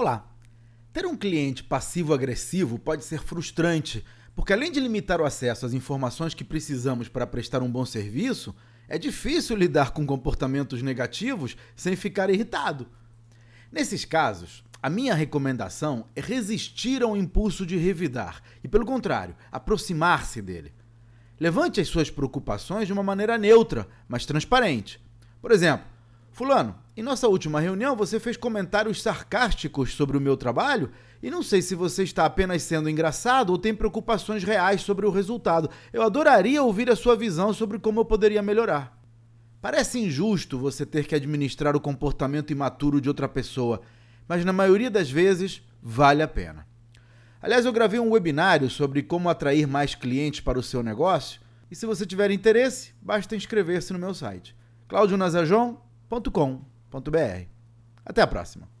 Olá! Ter um cliente passivo-agressivo pode ser frustrante, porque além de limitar o acesso às informações que precisamos para prestar um bom serviço, é difícil lidar com comportamentos negativos sem ficar irritado. Nesses casos, a minha recomendação é resistir ao impulso de revidar e, pelo contrário, aproximar-se dele. Levante as suas preocupações de uma maneira neutra, mas transparente. Por exemplo, Fulano, em nossa última reunião você fez comentários sarcásticos sobre o meu trabalho e não sei se você está apenas sendo engraçado ou tem preocupações reais sobre o resultado. Eu adoraria ouvir a sua visão sobre como eu poderia melhorar. Parece injusto você ter que administrar o comportamento imaturo de outra pessoa, mas na maioria das vezes vale a pena. Aliás, eu gravei um webinário sobre como atrair mais clientes para o seu negócio, e se você tiver interesse, basta inscrever-se no meu site claudionazajon.com.br. Até a próxima!